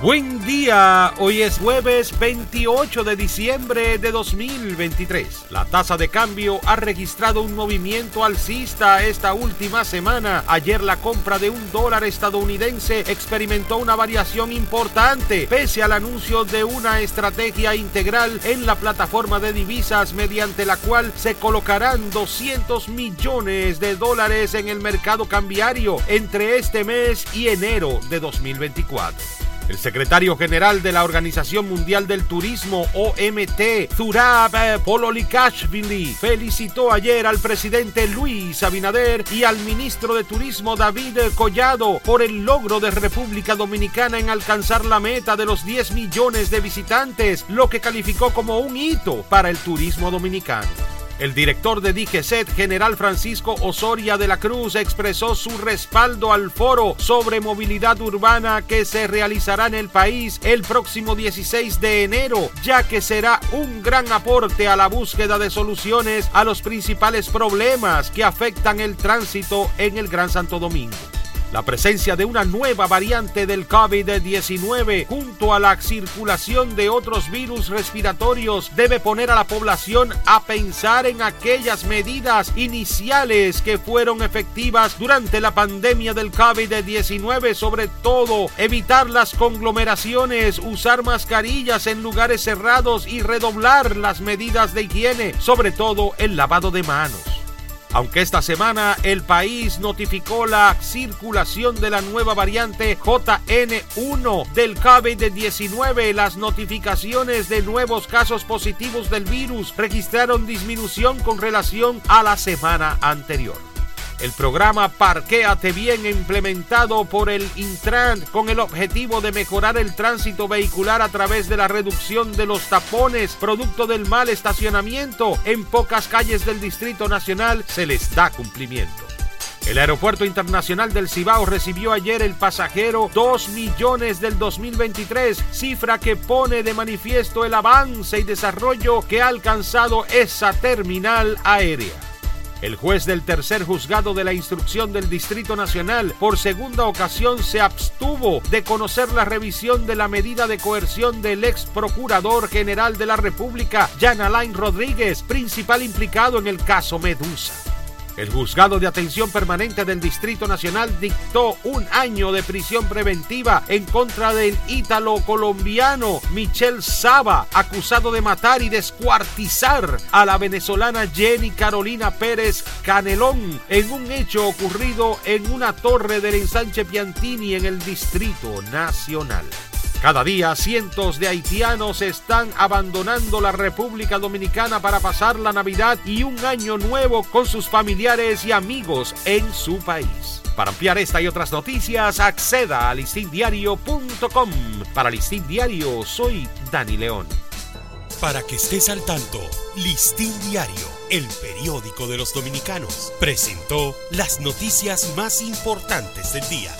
Buen día, hoy es jueves 28 de diciembre de 2023. La tasa de cambio ha registrado un movimiento alcista esta última semana. Ayer la compra de un dólar estadounidense experimentó una variación importante pese al anuncio de una estrategia integral en la plataforma de divisas mediante la cual se colocarán 200 millones de dólares en el mercado cambiario entre este mes y enero de 2024. El secretario general de la Organización Mundial del Turismo, OMT, Zurab Pololikashvili, felicitó ayer al presidente Luis Abinader y al ministro de Turismo David Collado por el logro de República Dominicana en alcanzar la meta de los 10 millones de visitantes, lo que calificó como un hito para el turismo dominicano. El director de DGCET, general Francisco Osoria de la Cruz, expresó su respaldo al foro sobre movilidad urbana que se realizará en el país el próximo 16 de enero, ya que será un gran aporte a la búsqueda de soluciones a los principales problemas que afectan el tránsito en el Gran Santo Domingo. La presencia de una nueva variante del COVID-19 junto a la circulación de otros virus respiratorios debe poner a la población a pensar en aquellas medidas iniciales que fueron efectivas durante la pandemia del COVID-19, sobre todo evitar las conglomeraciones, usar mascarillas en lugares cerrados y redoblar las medidas de higiene, sobre todo el lavado de manos. Aunque esta semana el país notificó la circulación de la nueva variante JN1 del COVID-19, las notificaciones de nuevos casos positivos del virus registraron disminución con relación a la semana anterior. El programa Parquéate Bien implementado por el Intran con el objetivo de mejorar el tránsito vehicular a través de la reducción de los tapones producto del mal estacionamiento en pocas calles del Distrito Nacional se les da cumplimiento. El Aeropuerto Internacional del Cibao recibió ayer el pasajero 2 millones del 2023, cifra que pone de manifiesto el avance y desarrollo que ha alcanzado esa terminal aérea. El juez del tercer juzgado de la instrucción del Distrito Nacional por segunda ocasión se abstuvo de conocer la revisión de la medida de coerción del ex procurador general de la República, Jan Alain Rodríguez, principal implicado en el caso Medusa. El juzgado de atención permanente del Distrito Nacional dictó un año de prisión preventiva en contra del ítalo colombiano Michel Saba, acusado de matar y descuartizar a la venezolana Jenny Carolina Pérez Canelón en un hecho ocurrido en una torre del ensanche Piantini en el Distrito Nacional. Cada día cientos de haitianos están abandonando la República Dominicana para pasar la Navidad y un año nuevo con sus familiares y amigos en su país. Para ampliar esta y otras noticias, acceda a listindiario.com. Para Listín Diario, soy Dani León. Para que estés al tanto, Listín Diario, el periódico de los dominicanos, presentó las noticias más importantes del día.